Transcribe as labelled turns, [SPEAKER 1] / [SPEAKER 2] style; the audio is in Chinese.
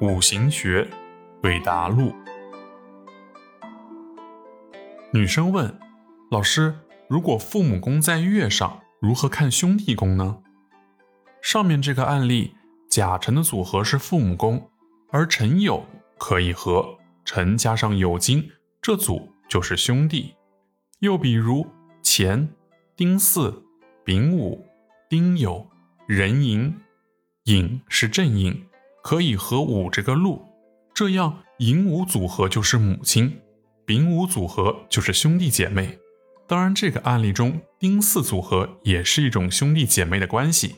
[SPEAKER 1] 五行学，对答录。女生问：“老师，如果父母宫在月上，如何看兄弟宫呢？”上面这个案例，甲辰的组合是父母宫，而辰酉可以和辰加上酉金，这组就是兄弟。又比如乾、丁巳、丙午、丁酉、壬寅，寅是正印。可以和五这个禄，这样寅午组合就是母亲，丙午组合就是兄弟姐妹。当然，这个案例中丁巳组合也是一种兄弟姐妹的关系。